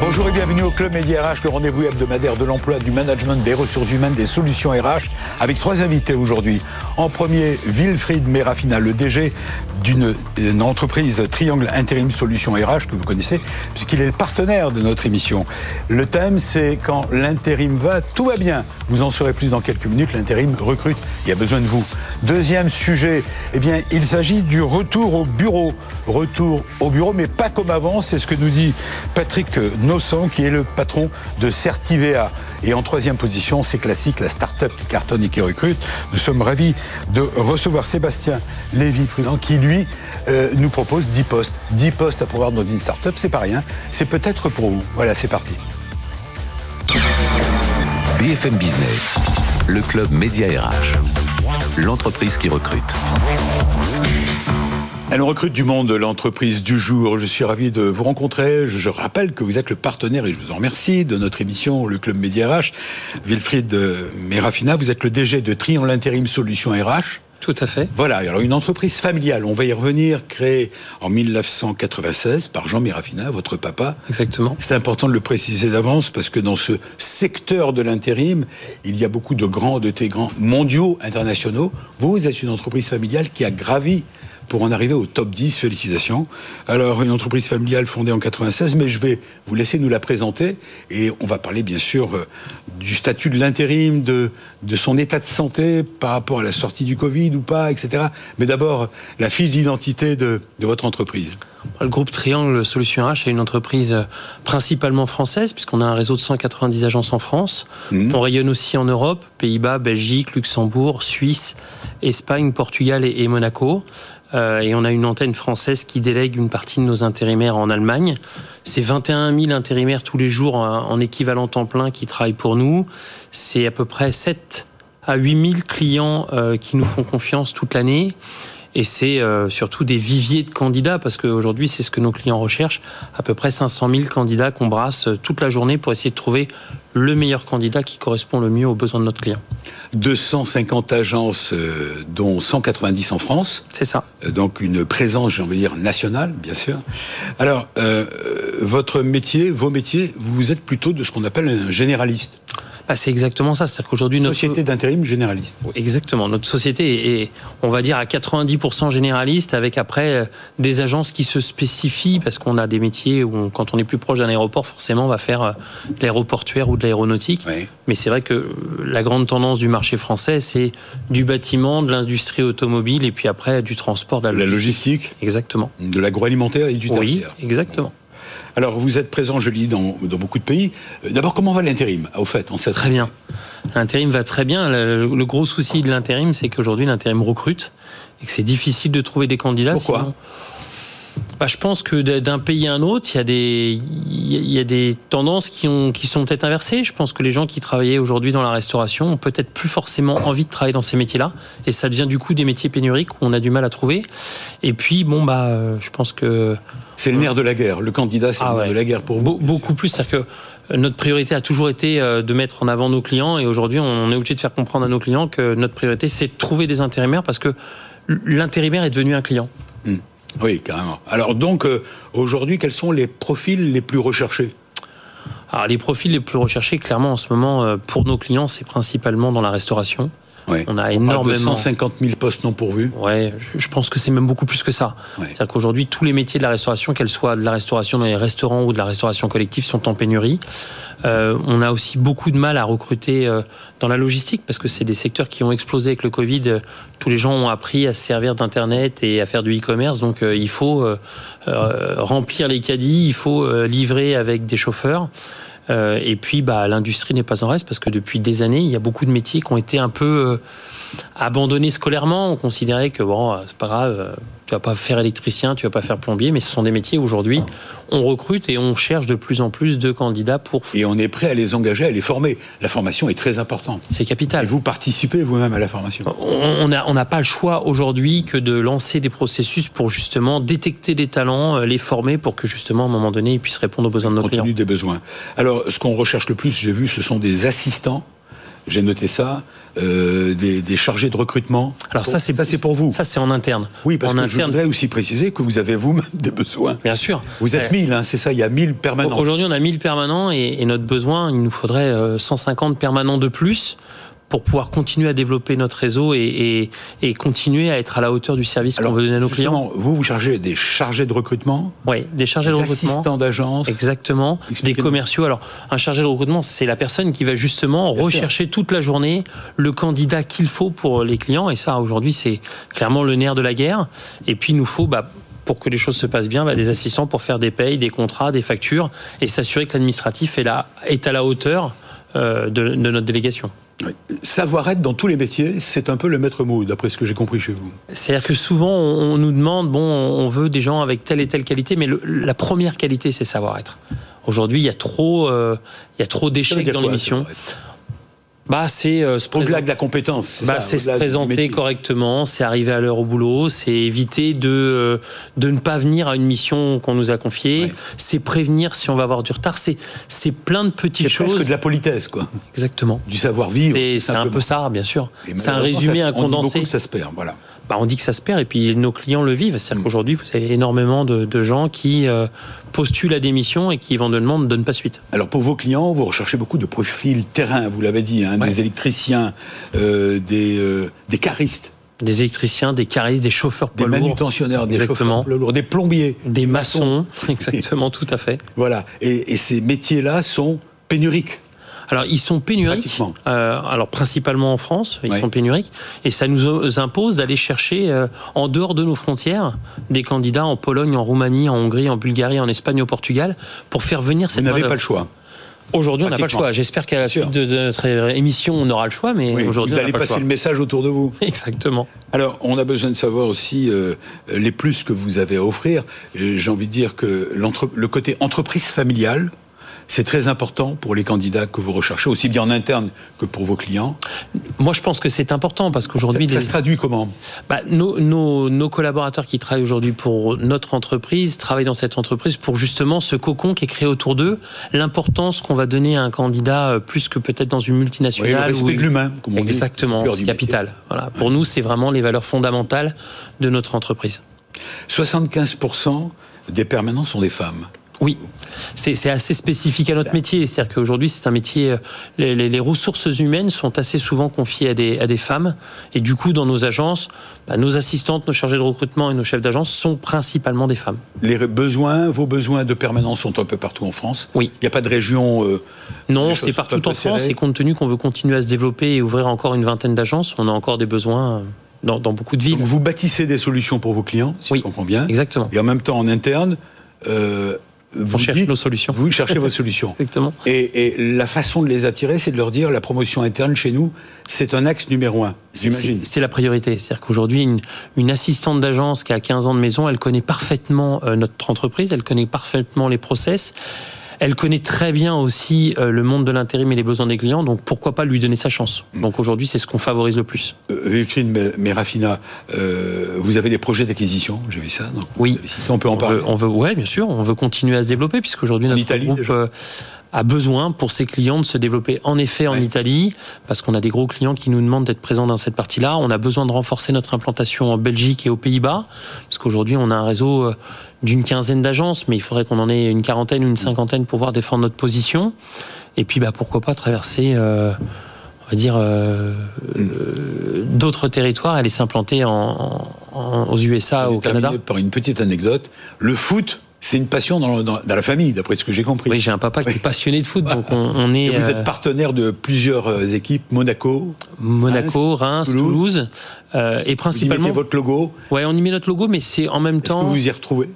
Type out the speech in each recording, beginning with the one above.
Bonjour et bienvenue au Club Média RH, le rendez-vous hebdomadaire de l'emploi, du management, des ressources humaines, des solutions RH, avec trois invités aujourd'hui. En premier, Wilfried Merafina, le DG d'une entreprise Triangle Intérim Solutions RH que vous connaissez, puisqu'il est le partenaire de notre émission. Le thème, c'est quand l'intérim va, tout va bien. Vous en saurez plus dans quelques minutes. L'intérim recrute, il y a besoin de vous. Deuxième sujet, eh bien, il s'agit du retour au bureau. Retour au bureau, mais pas comme avant. C'est ce que nous dit Patrick Qui est le patron de Certivea. Et en troisième position, c'est classique, la start-up qui cartonne et qui recrute. Nous sommes ravis de recevoir Sébastien Lévy-Prudent, qui lui euh, nous propose 10 postes. 10 postes à pouvoir dans une start-up, c'est pas rien. C'est peut-être pour vous. Voilà, c'est parti. BFM Business, le club Média RH, l'entreprise qui recrute. Elle recrute du monde, l'entreprise du jour. Je suis ravi de vous rencontrer. Je rappelle que vous êtes le partenaire, et je vous en remercie, de notre émission, le Club Média RH. Wilfried Merafina, vous êtes le DG de Triangle Intérim Solutions RH. Tout à fait. Voilà, alors une entreprise familiale, on va y revenir, créée en 1996 par Jean Mirafina, votre papa. Exactement. C'est important de le préciser d'avance parce que dans ce secteur de l'intérim, il y a beaucoup de grands, de grands mondiaux, internationaux. Vous, vous êtes une entreprise familiale qui a gravi pour en arriver au top 10. Félicitations. Alors, une entreprise familiale fondée en 96, mais je vais vous laisser nous la présenter et on va parler bien sûr euh, du statut de l'intérim, de, de son état de santé par rapport à la sortie du Covid ou pas, etc. Mais d'abord, la fiche d'identité de, de votre entreprise. Le groupe Triangle Solutions RH est une entreprise euh, principalement française, puisqu'on a un réseau de 190 agences en France. Mmh. On rayonne aussi en Europe, Pays-Bas, Belgique, Luxembourg, Suisse, Espagne, Portugal et Monaco. Euh, et on a une antenne française qui délègue une partie de nos intérimaires en Allemagne. C'est 21 000 intérimaires tous les jours en, équivalent temps plein qui travaillent pour nous. C'est à peu près 7 à 8 000 clients euh, qui nous font confiance toute l'année. Et c'est euh, surtout des viviers de candidats, parce qu'aujourd'hui, c'est ce que nos clients recherchent. À peu près 500 000 candidats qu'on brasse toute la journée pour essayer de trouver le meilleur candidat qui correspond le mieux aux besoins de notre client. 250 agences, euh, dont 190 en France. C'est ça. donc une présence, j'ai envie de dire, nationale, bien sûr. Alors, votre métier, vos métiers, vous êtes plutôt de ce qu'on appelle un généraliste. Ah, c'est exactement ça. C'est-à-dire qu'aujourd'hui, notre société d'intérim généraliste. Exactement. Notre société est, on va dire, à 90% généraliste, avec après euh, des agences qui se spécifient parce qu'on a des métiers où, quand on est plus proche d'un aéroport, forcément, on va faire euh, de l'aéroportuaire ou de l'aéronautique. Mais c'est vrai que euh, la grande tendance du marché français, c'est du bâtiment, de l'industrie automobile, et puis après du transport, de la, logistique. Exactement. De l'agroalimentaire et du tertiaire. Oui, exactement. Alors, vous êtes présent, je lis, dans, beaucoup de pays. Euh, d'abord, comment va l'intérim, au fait, en cette Très bien. L'intérim va très bien. Le, gros souci de l'intérim, c'est qu'aujourd'hui, l'intérim recrute et que c'est difficile de trouver des candidats. Pourquoi bah, je pense que d'un pays à un autre, il y a des, il y a des tendances qui, ont, qui sont peut-être inversées. Je pense que les gens qui travaillaient aujourd'hui dans la restauration ont peut-être plus forcément envie de travailler dans ces métiers-là. Et ça devient du coup des métiers pénuriques où on a du mal à trouver. Et puis, bon, bah, euh, je pense que. C'est le nerf de la guerre. Le candidat, c'est le ah nerf de la guerre pour vous. beaucoup plus. C'est-à-dire que notre priorité a toujours été euh, de mettre en avant nos clients. Et aujourd'hui, on est obligé de faire comprendre à nos clients que notre priorité, c'est de trouver des intérimaires parce que l'intérimaire est devenu un client. Hmm. Oui, carrément. Alors donc, euh, aujourd'hui, quels sont les profils les plus recherchés? Alors les profils les plus recherchés, clairement, en ce moment, euh, pour nos clients, c'est principalement dans la restauration. On a énormément. 150 000 postes non pourvus. Ouais, je pense que c'est même beaucoup plus que ça. C'est-à-dire qu'aujourd'hui, tous les métiers de la restauration, qu'elles soient de la restauration dans les restaurants ou de la restauration collective, sont en pénurie. Euh, on a aussi beaucoup de mal à recruter euh, dans la logistique parce que c'est des secteurs qui ont explosé avec le Covid. Tous les gens ont appris à se servir d'Internet et à faire du e-commerce. Donc, euh, il faut remplir les caddies, il faut livrer avec des chauffeurs. Euh, et puis, bah, l'industrie n'est pas en reste parce que depuis des années, il y a beaucoup de métiers qui ont été un peu euh, abandonnés scolairement. On considérait que bon, c'est pas grave, tu vas pas faire électricien, tu vas pas faire plombier, mais ce sont des métiers où aujourd'hui on recrute et on cherche de plus en plus de candidats pour. Et on est prêt à les engager, à les former. La formation est très importante. C'est capital. Et vous participez vous-même à la formation. On n'a on pas le choix aujourd'hui que de lancer des processus pour justement détecter des talents, euh, les former pour que justement à un moment donné ils puissent répondre aux besoins de nos clients. des besoins. Alors ce qu'on recherche le plus, j'ai vu, ce sont des assistants j'ai noté ça, euh, des, chargés de recrutement Alors ça, c'est ça, c'est pour vous. Ça, c'est en interne. Oui, parce que je voudrais aussi préciser que vous avez vous-même des besoins. Bien sûr. Vous êtes 1000, hein, c'est ça. Il y a 1000 permanents. Aujourd'hui, on a 1000 permanents et, notre besoin, il nous faudrait 150 permanents de plus pour pouvoir continuer à développer notre réseau et, continuer à être à la hauteur du service qu'on veut donner à nos clients. Vous, vous chargez des chargés de recrutement Oui, des chargés de recrutement. Assistants d'agence Exactement. Des commerciaux. Alors, un chargé de recrutement, c'est la personne qui va justement rechercher toute la journée le candidat qu'il faut pour les clients. Et ça, aujourd'hui, c'est clairement le nerf de la guerre. Et puis, il nous faut. Bah, pour que les choses se passent bien, bah, des assistants pour faire des payes, des contrats, des factures et s'assurer que l'administratif est, est à la hauteur euh, de notre délégation. Savoir-être dans tous les métiers, c'est un peu le maître mot, d'après ce que j'ai compris chez vous. C'est-à-dire que souvent, on nous demande, bon, on veut des gens avec telle et telle qualité, mais la première qualité, c'est savoir-être. Aujourd'hui, il y a trop, euh, il y a trop d'échecs dans l'émission bah, c'est euh, se Au-delà de la compétence. Bah, c'est se présenter correctement, c'est arriver à l'heure au boulot, c'est éviter de, euh, de ne pas venir à une mission qu'on nous a confiée, c'est prévenir si on va avoir du retard, c'est, c'est plein de petites choses. C'est presque de la politesse, quoi. Exactement. Du savoir-vivre. C'est, un peu ça, bien sûr. C'est un résumé, un condensé. ça se perd, voilà. Bah, on dit que ça se perd et puis nos clients le vivent. C'est-à-dire mm. qu'aujourd'hui, vous avez énormément de, gens qui euh, postulent à des missions et qui éventuellement ne donnent pas suite. Alors pour vos clients, vous recherchez beaucoup de profils terrain, vous l'avez dit, hein, des électriciens, euh, des, euh, des caristes des électriciens, des caristes, des chauffeurs poids Des manutentionnaires, des chauffeurs lourds, des plombiers. Des maçons, exactement, tout à fait. Voilà. et ces métiers-là sont pénuriques. Alors ils sont pénuriques. Euh, alors principalement en France, ils sont pénuriques, et ça nous impose d'aller chercher euh, en dehors de nos frontières des candidats en Pologne, en Roumanie, en Hongrie, en Bulgarie, en Espagne, au Portugal, pour faire venir cette. Vous n'avez pas le choix. Aujourd'hui, on n'a pas le choix. J'espère qu'à la suite de, notre émission, on aura le choix, mais aujourd'hui, vous allez passer le, message autour de vous. Exactement. Alors, on a besoin de savoir aussi euh, les plus que vous avez à offrir. J'ai envie de dire que le côté entreprise familiale, c'est très important pour les candidats que vous recherchez, aussi bien en interne que pour vos clients. Moi, je pense que c'est important parce qu'aujourd'hui... Ça, se traduit comment? Bah, nos, collaborateurs qui travaillent aujourd'hui pour notre entreprise travaillent dans cette entreprise pour justement ce cocon qui est créé autour d'eux, l'importance qu'on va donner à un candidat euh, plus que peut-être dans une multinationale. Oui, le respect de l'humain, comme on Exactement, c'est capital. Voilà. Pour nous, c'est vraiment les valeurs fondamentales de notre entreprise. 75% des permanents sont des femmes. Oui, c'est assez spécifique à notre métier. C'est-à-dire qu'aujourd'hui, c'est un métier. Euh, les, ressources humaines sont assez souvent confiées à des, à des femmes. Et du coup, dans nos agences, bah, nos assistantes, nos chargés de recrutement et nos chefs d'agence sont principalement des femmes. Les besoins, vos besoins de permanence sont un peu partout en France? Oui. Il n'y a pas de région. Euh, non, c'est partout en France. Et compte tenu qu'on veut continuer à se développer et ouvrir encore une vingtaine d'agences, on a encore des besoins. Euh, dans, beaucoup de villes. vous bâtissez des solutions pour vos clients, si je comprends bien. Exactement. Et en même temps, en interne, vous cherchez nos solutions. Vous cherchez vos solutions. Exactement. Et, la façon de les attirer, c'est de leur dire la promotion interne chez nous, c'est un axe numéro un. J'imagine. C'est la priorité. C'est-à-dire qu'aujourd'hui, une, assistante d'agence qui a 15 ans de maison, elle connaît parfaitement euh, notre entreprise, elle connaît parfaitement les process. Elle connaît très bien aussi euh, le monde de l'intérim et les besoins des clients, donc pourquoi pas lui donner sa chance Donc aujourd'hui, c'est ce qu'on favorise le plus. Euh, Merafina, euh, vous avez des projets d'acquisition, j'ai vu ça. oui. on peut en parler. on veut, ouais, bien sûr, on veut continuer à se développer, puisqu'aujourd'hui, notre Italie, groupe... Euh, a besoin pour ses clients de se développer en effet en Italie, parce qu'on a des gros clients qui nous demandent d'être présents dans cette partie-là. On a besoin de renforcer notre implantation en Belgique et aux Pays-Bas, parce qu'aujourd'hui on a un réseau d'une quinzaine d'agences, mais il faudrait qu'on en ait une quarantaine ou une cinquantaine pour pouvoir défendre notre position. Et puis, bah, pourquoi pas traverser, euh, on va dire, euh, euh, d'autres territoires, aller s'implanter en, aux USA, au Canada. Par une petite anecdote, le foot. C'est une passion dans, la famille, d'après ce que j'ai compris. Oui, j'ai un papa qui est passionné de foot, donc on, est. Et vous êtes partenaire de plusieurs équipes, Monaco, Monaco, Reims, Toulouse, et principalement. Vous y mettez votre logo. Ouais, on y met notre logo, mais c'est en même temps. Que vous y retrouvez?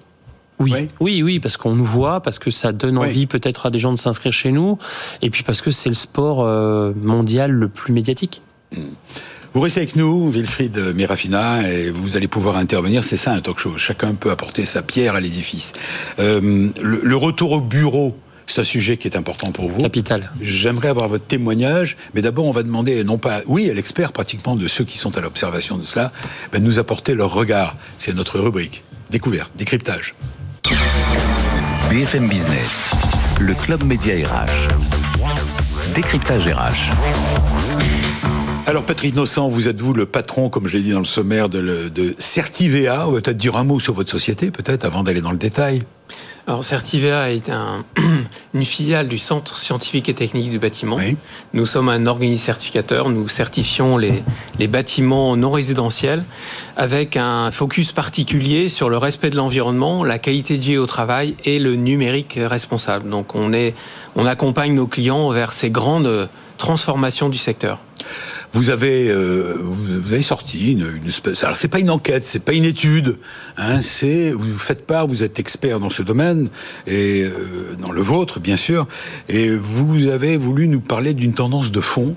Oui, oui, oui, parce qu'on nous voit, parce que ça donne envie peut-être à des gens de s'inscrire chez nous, et puis parce que c'est le sport euh, mondial le plus médiatique. Vous restez avec nous, Wilfried Mirafina, et vous allez pouvoir intervenir. C'est ça un talk show. Chacun peut apporter sa pierre à l'édifice. Euh, le, retour au bureau, c'est un sujet qui est important pour vous. Capital. J'aimerais avoir votre témoignage, mais d'abord on va demander, non pas, oui, à l'expert pratiquement de ceux qui sont à l'observation de cela, ben, de nous apporter leur regard. C'est notre rubrique. Découverte, décryptage. BFM Business, le club média RH. Décryptage RH. Alors Patrick Innocent, vous êtes vous le patron, comme je l'ai dit dans le sommaire, de, de Certivea? On va peut-être dire un mot sur votre société, peut-être, avant d'aller dans le détail. Alors Certivea est un, une filiale du Centre scientifique et technique du bâtiment. Nous sommes un organisme certificateur. Nous certifions les, les, bâtiments non résidentiels avec un focus particulier sur le respect de l'environnement, la qualité de vie au travail et le numérique responsable. Donc on, est, on accompagne nos clients vers ces grandes transformations du secteur. Vous avez, euh, vous avez sorti une, une espèce. Alors c'est pas une enquête, c'est pas une étude. Hein, c'est vous faites part, vous êtes expert dans ce domaine et euh, dans le vôtre bien sûr, et vous avez voulu nous parler d'une tendance de fond.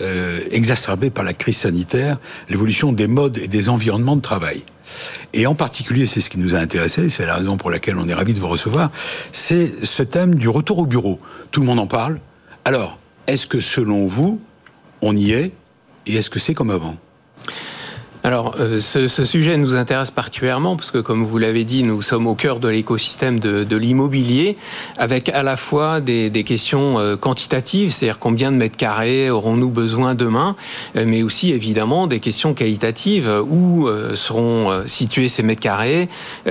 Euh, exacerbée par la crise sanitaire, l'évolution des modes et des environnements de travail. Et en particulier, c'est ce qui nous a intéressé, c'est la raison pour laquelle on est ravi de vous recevoir, c'est ce thème du retour au bureau. Tout le monde en parle. Alors, est-ce que selon vous, on y est et est-ce que c'est comme avant? Alors, euh, ce, sujet nous intéresse particulièrement parce que, comme vous l'avez dit, nous sommes au cœur de l'écosystème de, l'immobilier, avec à la fois des, questions euh, quantitatives, c'est-à-dire combien de mètres carrés aurons-nous besoin demain, euh, mais aussi évidemment des questions qualitatives, où seront situés ces mètres carrés,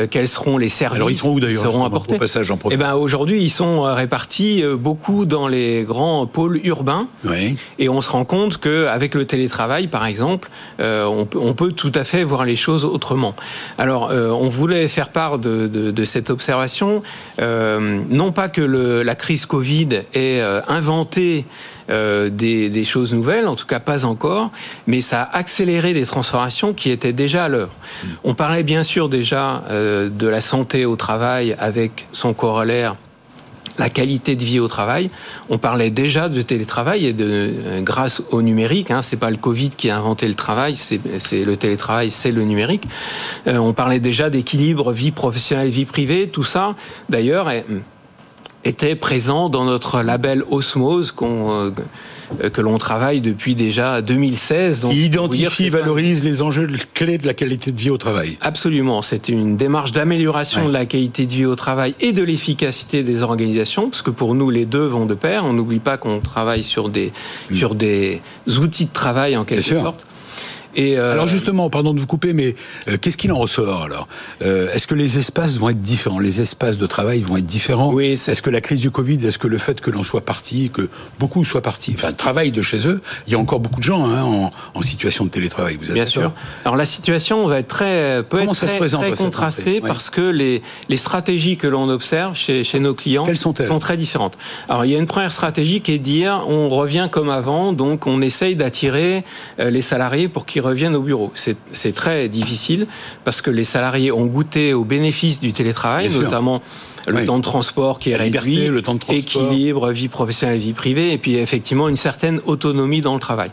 quels seront les services Alors, ils seront où d'ailleurs seront apportés. passage, en eh ben, aujourd'hui, ils sont répartis beaucoup dans les grands pôles urbains, oui. et on se rend compte qu'avec le télétravail, par exemple, on peut, on peut tout à fait voir les choses autrement. Alors, euh, on voulait faire part de, cette observation, euh, non pas que la crise Covid ait euh, inventé des, choses nouvelles, en tout cas pas encore, mais ça a accéléré des transformations qui étaient déjà à l'œuvre. On parlait bien sûr déjà de la santé au travail avec son corollaire la qualité de vie au travail. On parlait déjà de télétravail et de euh, grâce au numérique. Hein, c'est pas le Covid qui a inventé le travail, c'est le télétravail, c'est le numérique. Euh, on parlait déjà d'équilibre vie professionnelle, vie privée. Tout ça, d'ailleurs, était présent dans notre label Osmose qu'on euh, que l'on travaille depuis déjà 2016. Donc, identifie, valorise les enjeux clés de la qualité de vie au travail. Absolument, c'est une démarche d'amélioration de la qualité de vie au travail et de l'efficacité des organisations, parce que pour nous les deux vont de pair. On n'oublie pas qu'on travaille sur des mm. sur des outils de travail en quelque sorte. Euh, alors justement, pardon de vous couper, mais euh, qu'est-ce qu'il en ressort alors? Euh, Est-ce que les espaces vont être différents? Les espaces de travail vont être différents? Oui. Est-ce que la crise du Covid, est-ce que le fait que l'on soit parti, que beaucoup soient partis, enfin travaillent de chez eux, il y a encore beaucoup de gens hein, en, situation de télétravail. Vous êtes Bien sûr. Alors la situation va être très peut être très, contrastée parce que les, les stratégies que l'on observe chez, chez nos clients sont, sont très différentes. Alors il y a une première stratégie qui est de dire on revient comme avant, donc on essaye d'attirer les salariés pour qu'ils reviennent au bureau. C'est très difficile parce que les salariés ont goûté aux bénéfices du télétravail, notamment le temps de transport qui est réduit, le temps de équilibre, vie professionnelle, vie privée, et puis effectivement une certaine autonomie dans le travail.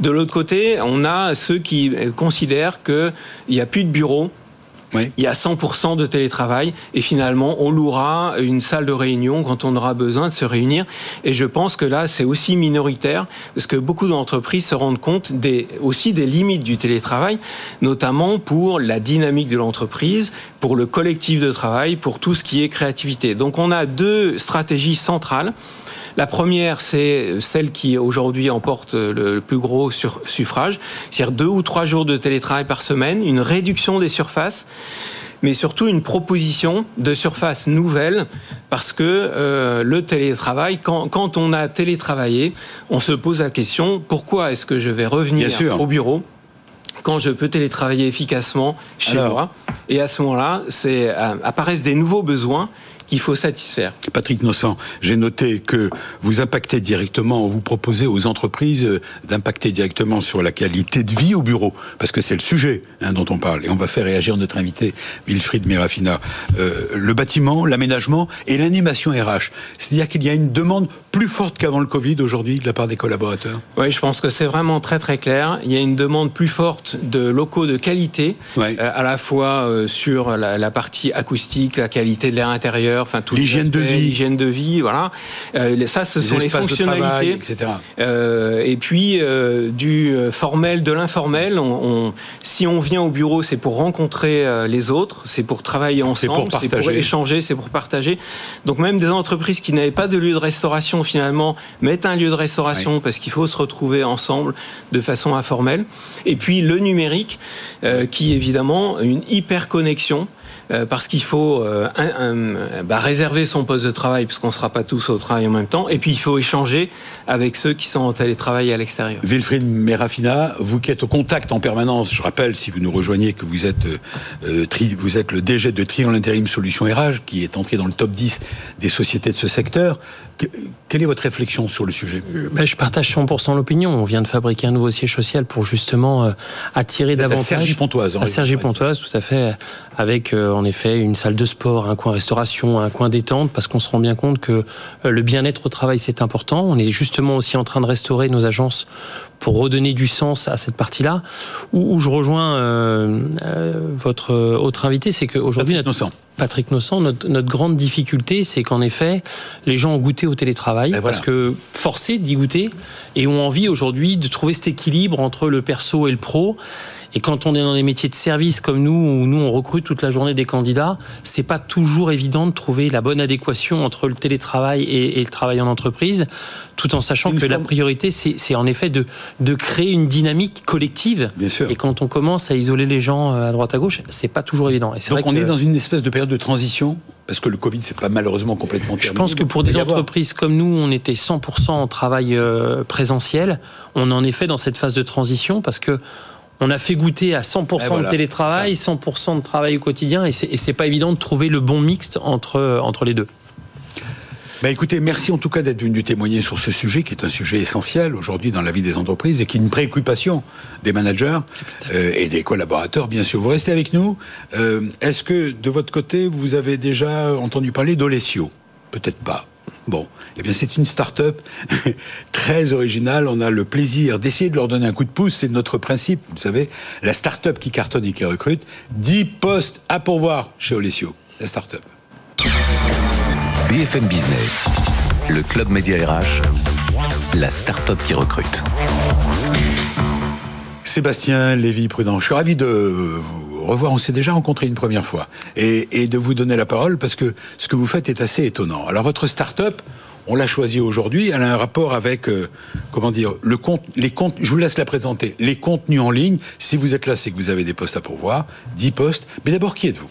De l'autre côté, on a ceux qui considèrent qu'il n'y a plus de bureau, il y a 100% de télétravail et finalement on louera une salle de réunion quand on aura besoin de se réunir. Et je pense que là c'est aussi minoritaire parce que beaucoup d'entreprises se rendent compte des, aussi des limites du télétravail, notamment pour la dynamique de l'entreprise, pour le collectif de travail, pour tout ce qui est créativité. Donc on a deux stratégies centrales. La première, c'est celle qui aujourd'hui emporte le plus gros suffrage, c'est-à-dire deux ou trois jours de télétravail par semaine, une réduction des surfaces mais surtout une proposition de surface nouvelle, parce que euh, le télétravail, quand, on a télétravaillé, on se pose la question, pourquoi est-ce que je vais revenir au bureau quand je peux télétravailler efficacement chez moi? Et à ce moment-là, c'est euh, apparaissent des nouveaux besoins qu'il faut satisfaire. Patrick Nossan, j'ai noté que vous impactez directement, vous proposez aux entreprises euh, d'impacter directement sur la qualité de vie au bureau, parce que c'est le sujet hein, dont on parle. Et on va faire réagir notre invité, Wilfried Merafina. Euh, le bâtiment, l'aménagement et l'animation RH. C'est-à-dire qu'il y a une demande plus forte qu'avant le Covid aujourd'hui de la part des collaborateurs? Oui, je pense que c'est vraiment très très clair. Il y a une demande plus forte de locaux de qualité, euh, à la fois sur la, la partie acoustique, la qualité de l'air intérieur, enfin tout l'hygiène de vie, l'hygiène de vie, voilà. Euh, ça, ce sont les fonctionnalités, etc. Euh, et puis euh, du formel, de l'informel. On, si on vient au bureau, c'est pour rencontrer les autres, c'est pour travailler ensemble, c'est pour, échanger, c'est pour partager. Donc même des entreprises qui n'avaient pas de lieu de restauration finalement mettent un lieu de restauration parce qu'il faut se retrouver ensemble de façon informelle. Et puis le numérique, qui évidemment une hyper connexion. Euh, parce qu'il faut euh, bah, réserver son poste de travail, puisqu'on ne sera pas tous au travail en même temps, et puis il faut échanger avec ceux qui sont en télétravail à l'extérieur. Wilfried Merafina, vous qui êtes au contact en permanence, je rappelle, si vous nous rejoignez, que vous êtes, euh, vous êtes le DG de Triangle Intérim Solutions RH, qui est entré dans le top 10 des sociétés de ce secteur. quelle est votre réflexion sur le sujet? Ben, Je partage 100% l'opinion. On vient de fabriquer un nouveau siège social pour justement attirer davantage. À Sergi Pontoise. À Sergi Pontoise, tout à fait, avec en effet une salle de sport, un coin restauration, un coin détente, parce qu'on se rend bien compte que euh, le bien-être au travail c'est important. On est justement aussi en train de restaurer nos agences pour redonner du sens à cette partie-là. Où, je rejoins euh, euh, votre autre invité, c'est qu'aujourd'hui Patrick Nossan, Patrick Nossan notre, notre, grande difficulté, c'est qu'en effet, les gens ont goûté au télétravail ben parce que forcés d'y goûter et ont envie aujourd'hui de trouver cet équilibre entre le perso et le pro. Et quand on est dans des métiers de service comme nous, où nous on recrute toute la journée des candidats, c'est pas toujours évident de trouver la bonne adéquation entre le télétravail et, le travail en entreprise, tout en sachant que la priorité c'est en effet de, de créer une dynamique collective. Bien sûr. Et quand on commence à isoler les gens euh, à droite à gauche, c'est pas toujours évident. Et Donc on est dans une espèce de période de transition parce que le Covid, c'est pas malheureusement complètement terminé. Je pense que pour des entreprises comme nous, on était 100% en travail euh, présentiel. On en est fait dans cette phase de transition parce que on a fait goûter à 100% de télétravail, 100% de travail au quotidien, et c'est pas évident de trouver le bon mixte entre, entre les deux. Bah écoutez, merci en tout cas d'être venu témoigner sur ce sujet qui est un sujet essentiel aujourd'hui dans la vie des entreprises et qui est une préoccupation des managers euh, et des collaborateurs, bien sûr. Vous restez avec nous. Euh, est-ce que de votre côté, vous avez déjà entendu parler d'Olesio Peut-être pas. Bon, eh bien c'est une start-up très originale. On a le plaisir d'essayer de leur donner un coup de pouce. C'est notre principe, vous le savez. La start-up qui cartonne et qui recrute. 10 postes à pourvoir chez Olesio. La start-up. BFM Business, le club média RH, la start-up qui recrute. Sébastien Lévy-Prudent, je suis ravi de vous revoir. On s'est déjà rencontré une première fois. Et, de vous donner la parole parce que ce que vous faites est assez étonnant. Alors, votre start-up, on l'a choisie aujourd'hui. Elle a un rapport avec, euh, comment dire, le compte, les comptes. Je vous laisse la présenter. Les contenus en ligne. Si vous êtes là, c'est que vous avez des postes à pourvoir. 10 postes. Mais d'abord, qui êtes-vous?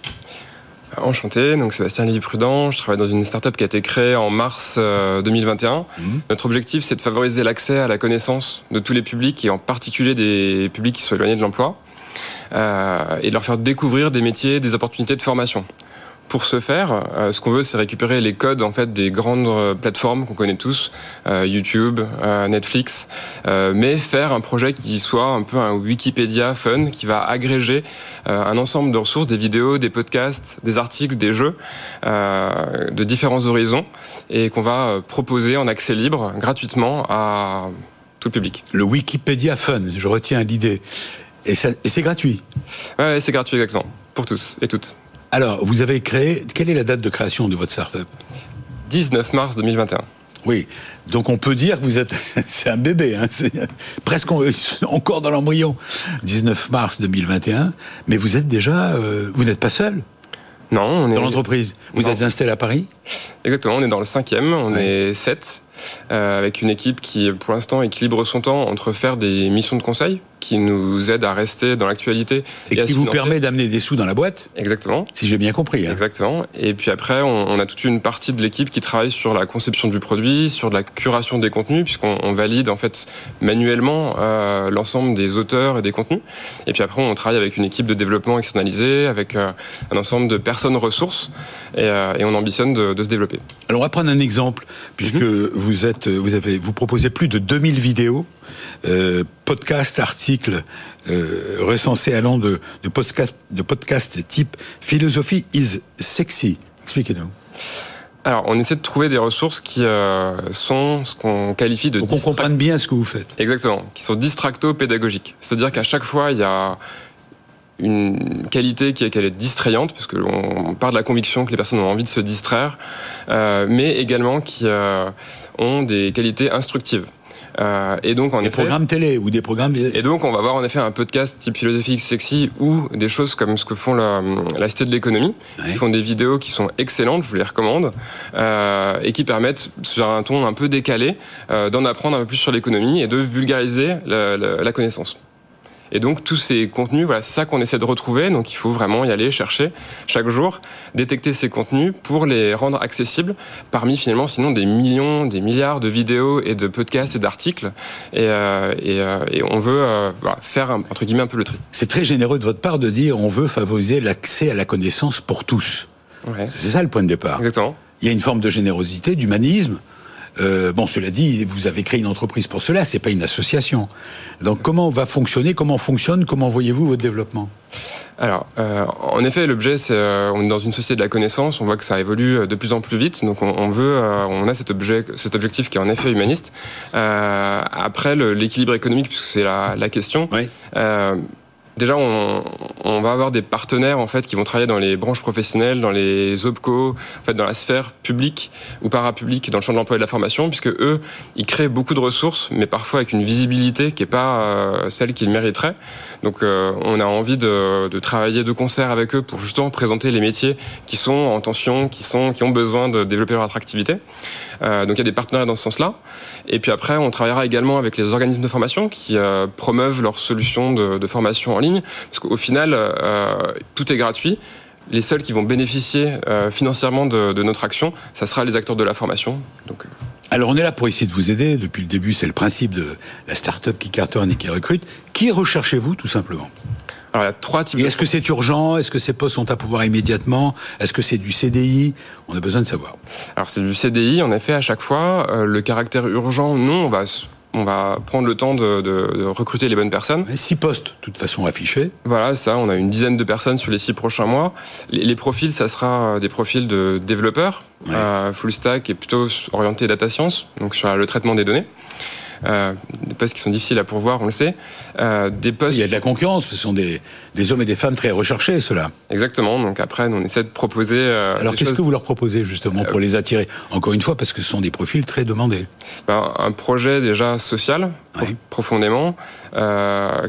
Enchanté, donc Sébastien Lévy-Prudent, je travaille dans une start-up qui a été créée en mars 2021. Euh, mhm. Notre objectif, c'est de favoriser l'accès à la connaissance de tous les publics et en particulier des publics qui sont éloignés de l'emploi euh, et de leur faire découvrir des métiers, des opportunités de formation. Pour ce faire, euh, ce qu'on veut, c'est récupérer les codes en fait des grandes euh, plateformes qu'on connaît tous, YouTube, Netflix, mais faire un projet qui soit un peu un Wikipédia fun, qui va agréger un ensemble de ressources, des vidéos, des podcasts, des articles, des jeux de différents horizons, et qu'on va proposer en accès libre gratuitement à tout le public. Le Wikipédia fun, je retiens l'idée. Et, c'est gratuit. Ouais, c'est gratuit exactement pour tous et toutes. Alors, vous avez créé. Quelle est la date de création de votre startup? 19 mars 2021. Oui, donc on peut dire que vous êtes, c'est un bébé, hein, c'est presque encore dans l'embryon. 19 mars 2021, mais vous êtes déjà, euh, vous n'êtes pas seul. Non, on est dans l'entreprise. Vous êtes installé à Paris? Exactement, on est dans le cinquième, on est sept, euh, avec une équipe qui, pour l'instant, équilibre son temps entre faire des missions de conseil qui nous aide à rester dans l'actualité. Et, qui vous permet d'amener des sous dans la boîte Exactement. Si j'ai bien compris. Hein. Exactement. Et puis après, on, a toute une partie de l'équipe qui travaille sur la conception du produit, sur la curation des contenus, puisqu'on valide en fait manuellement euh, l'ensemble des auteurs et des contenus. Et puis après, on travaille avec une équipe de développement externalisée, avec euh, un ensemble de personnes ressources, et, euh, on ambitionne de, se développer. Alors on va prendre un exemple, puisque mhm. vous êtes, vous avez, vous proposez plus de 2000 vidéos euh, podcast, articles euh, recensés allant de, de, podcast, de podcast type Philosophie is sexy. Expliquez-nous. Alors, on essaie de trouver des ressources qui euh, sont ce qu'on qualifie de... Pour qu'on comprenne bien ce que vous faites. Exactement, qui sont distracto-pédagogiques. C'est-à-dire qu'à chaque fois, il y a une qualité qui est qu'elle est distrayante, parce qu'on part de la conviction que les personnes ont envie de se distraire, mais également qui ont des qualités instructives. Euh, et donc, en des programmes télé ou des programmes. Et donc, on va voir en effet un podcast type philosophique sexy ou des choses comme ce que font la, la Cité de l'économie. Ils font des vidéos qui sont excellentes, je vous les recommande, euh, et qui permettent, sur un ton un peu décalé, euh, d'en apprendre un peu plus sur l'économie et de vulgariser la, la connaissance. Et donc tous ces contenus, voilà, c'est ça qu'on essaie de retrouver. Donc il faut vraiment y aller chercher chaque jour, détecter ces contenus pour les rendre accessibles parmi finalement sinon des millions, des milliards de vidéos et de podcasts et d'articles. Et, euh, euh, on veut euh, faire entre guillemets un peu le tri. C'est très généreux de votre part de dire on veut favoriser l'accès à la connaissance pour tous. C'est ça le point de départ. Exactement. Il y a une forme de générosité, d'humanisme. Euh, bon, cela dit, vous avez créé une entreprise pour cela, c'est pas une association. Donc, comment va fonctionner Comment fonctionne Comment voyez-vous votre développement? Alors, euh, en effet, l'objet, c'est euh, on est dans une société de la connaissance. On voit que ça évolue de plus en plus vite. Donc, on, veut, on a cet objet, cet objectif qui est en effet humaniste. après, l'équilibre économique, puisque c'est la, la, question. Oui. Déjà, on, on, va avoir des partenaires en fait qui vont travailler dans les branches professionnelles, dans les OPCO, en fait dans la sphère publique ou parapublique, dans le champ de l'emploi et de la formation, puisque eux, ils créent beaucoup de ressources, mais parfois avec une visibilité qui n'est pas euh, celle qu'ils mériteraient. Donc, euh, on a envie de, de, travailler de concert avec eux pour justement présenter les métiers qui sont en tension, qui sont, qui ont besoin de développer leur attractivité. Euh, donc, il y a des partenaires dans ce sens-là. Et puis après, on travaillera également avec les organismes de formation qui euh, promeuvent leurs solutions de, de formation en ligne, parce qu'au final, tout est gratuit. Les seuls qui vont bénéficier euh, financièrement de, notre action, ça sera les acteurs de la formation. Donc. Alors on est là pour essayer de vous aider. Depuis le début, c'est le principe de la start-up qui cartonne et qui recrute. Qui recherchez-vous tout simplement? Alors, il y a trois types. Est-ce que c'est urgent? Est-ce que ces postes sont à pouvoir immédiatement? Est-ce que c'est du CDI On a besoin de savoir. Alors c'est du CDI, en effet, à chaque fois. le caractère urgent, non, on va on va prendre le temps de, recruter les bonnes personnes. Six postes, de toute façon affichés. Voilà, ça, on a une dizaine de personnes sur les six prochains mois. Les, profils, ça sera des profils de développeurs, euh, full stack et plutôt orientés data science, donc sur le traitement des données. Euh, des postes qui sont difficiles à pourvoir, on le sait. Euh, des postes... Il y a de la concurrence, ce sont des, des hommes et des femmes très recherchés, ceux-là. Exactement, donc après, on essaie de proposer... Euh, Alors qu'est-ce que vous leur proposez justement pour les attirer? Encore une fois, parce que ce sont des profils très demandés. Ben, un projet déjà social, profondément,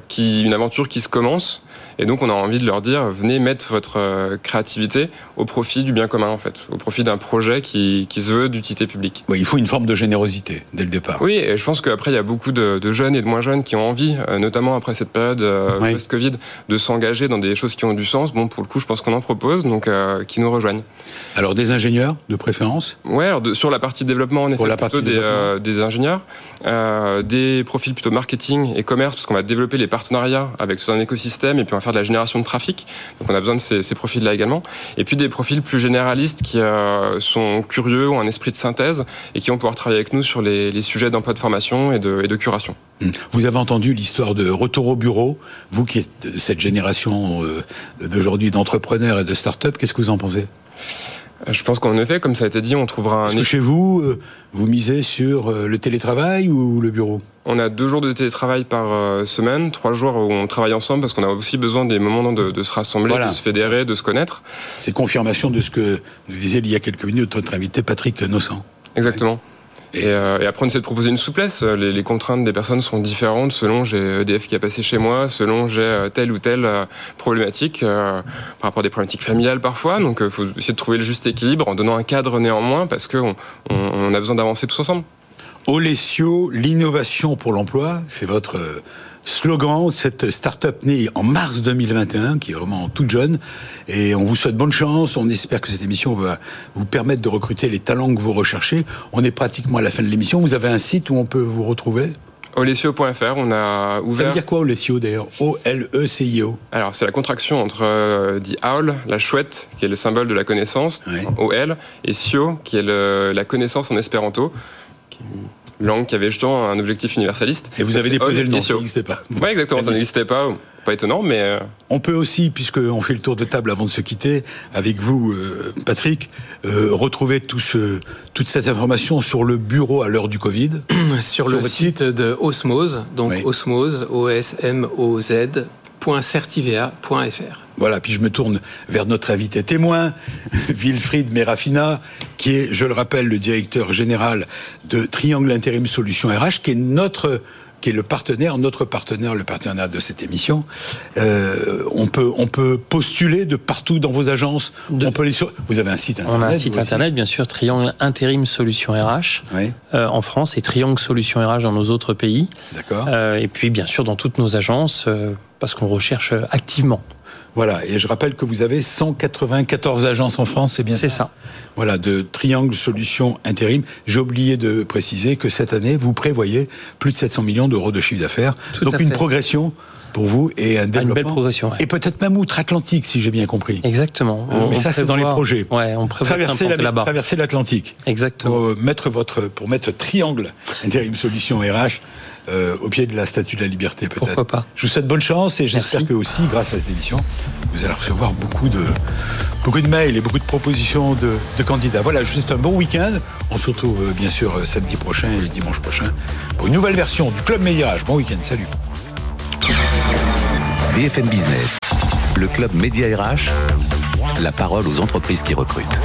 qui, une aventure qui se commence, et donc, on a envie de leur dire, venez mettre votre euh, créativité au profit du bien commun, en fait, au profit d'un projet qui, qui, se veut d'utilité publique. Oui, il faut une forme de générosité dès le départ. Oui, et je pense qu'après, il y a beaucoup de, de, jeunes et de moins jeunes qui ont envie, euh, notamment après cette période euh, post-Covid, de s'engager dans des choses qui ont du sens. Bon, pour le coup, je pense qu'on en propose, donc qui nous rejoignent. Alors, des ingénieurs, de préférence? Oui, sur la partie développement, on est plutôt des, des, ingénieurs, des profils plutôt marketing et commerce, parce qu'on va développer les partenariats avec tout un écosystème, et puis on faire de la génération de trafic. Donc on a besoin de ces, profils-là également. Et puis des profils plus généralistes qui euh, sont curieux, ont un esprit de synthèse et qui vont pouvoir travailler avec nous sur les, sujets d'emploi de formation et de, curation. Hum. Vous avez entendu l'histoire de retour au bureau. Vous qui êtes cette génération euh, d'aujourd'hui d'entrepreneurs et de start-up, qu'est-ce que vous en pensez? Je pense qu'en effet, comme ça a été dit, on trouvera un. chez vous, euh, vous misez sur euh, le télétravail ou le bureau? On a deux jours de télétravail par euh, semaine, trois jours où on travaille ensemble parce qu'on a aussi besoin des moments de, se rassembler, de se fédérer, de se connaître. C'est confirmation de ce que nous disait il y a quelques minutes notre invité Patrick Nossan. Par euh, et, après, on essaie de proposer une souplesse. Les, contraintes des personnes sont différentes selon j'ai EDF qui a passé chez moi, selon j'ai euh, telle ou telle euh, problématique, par rapport à des problématiques familiales parfois. Donc, il faut essayer de trouver le juste équilibre en donnant un cadre néanmoins parce qu'on on a besoin d'avancer tous ensemble. Olesio, l'innovation pour l'emploi, c'est votre slogan, cette start-up née en mars 2021, qui est vraiment toute jeune. Et on vous souhaite bonne chance. On espère que cette émission va vous permettre de recruter les talents que vous recherchez. On est pratiquement à la fin de l'émission. Vous avez un site où on peut vous retrouver? Olesio.fr, on a ouvert. Ça veut dire quoi Olesio d'ailleurs? O-L-E-C-I-O Alors c'est la contraction entre euh, dit owl, la chouette, qui est le symbole de la connaissance, O-L, et Sio, qui est la connaissance en espéranto langue qui avait justement un objectif universaliste. Et vous avez déposé le nom, ça n'existait pas. Oui, exactement, ça n'existait pas. Pas étonnant, mais... Euh, On peut aussi, puisqu'on fait le tour de table avant de se quitter, avec vous, euh, Patrick, euh, retrouver tout ce, toute cette information sur le bureau à l'heure du Covid. sur, le site, de Osmose, donc Osmose, O-S-M-O-Z, www.certiva.fr. Voilà, puis je me tourne vers notre invité témoin, Wilfried Merafina, qui est, je le rappelle, le directeur général de Triangle Intérim Solutions RH, qui est notre qui est le partenaire, notre partenaire, le partenaire de cette émission. Euh, on, peut, on peut postuler de partout dans vos agences. On peut les Vous avez un site internet On a un site internet, bien sûr, Triangle Intérim Solutions RH euh, en France et Triangle Solutions RH dans nos autres pays. D'accord. Euh, et puis, bien sûr, dans toutes nos agences, parce qu'on recherche activement. Voilà, et je rappelle que vous avez 194 agences en France, c'est bien ça C'est ça. Voilà, de Triangle Solutions Intérim. J'ai oublié de préciser que cette année, vous prévoyez plus de 700 millions d'euros de chiffre d'affaires. Donc une progression pour vous et un développement. Une belle progression. Et peut-être même outre-Atlantique, si j'ai bien compris. Exactement. Euh, mais ça, c'est dans les projets. Ouais, on traverser là-bas. Traverser l'Atlantique. Exactement. Pour mettre votre, pour mettre Triangle Intérim Solutions RH euh, au pied de la Statue de la Liberté, peut-être. Pourquoi pas Je vous souhaite bonne chance et j'espère que aussi, grâce à cette émission, vous allez recevoir beaucoup de, beaucoup de mails et beaucoup de propositions de, de candidats. Voilà, je vous souhaite un bon week-end. On se retrouve euh, bien sûr euh, samedi prochain et dimanche prochain pour une nouvelle version du Club Médiarage. Bon week-end, salut. BFM Business, le Club Média RH, la parole aux entreprises qui recrutent.